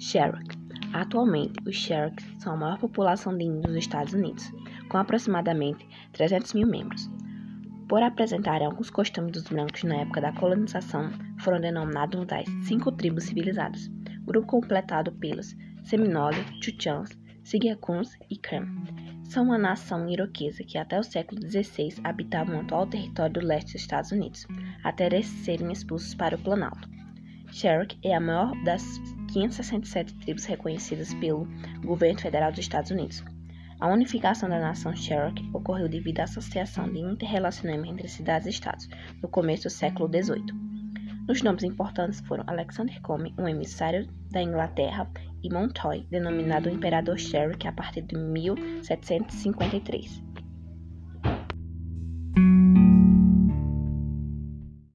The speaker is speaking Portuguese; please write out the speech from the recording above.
Cherokee. Atualmente, os Cherokees são a maior população de índios dos Estados Unidos, com aproximadamente 300 mil membros. Por apresentarem alguns costumes dos brancos na época da colonização, foram denominados as cinco tribos civilizadas, grupo completado pelos Seminole, Chuchans, Sigiacuns e Kram. São uma nação iroquesa que até o século XVI habitava o atual território do leste dos Estados Unidos, até serem expulsos para o Planalto. Cherokee é a maior das 567 tribos reconhecidas pelo governo federal dos Estados Unidos. A unificação da nação Cherokee ocorreu devido à associação de interrelacionamento entre cidades e estados no começo do século XVIII. Os nomes importantes foram Alexander Comey, um emissário da Inglaterra, e Montoy, denominado Imperador Cherokee a partir de 1753.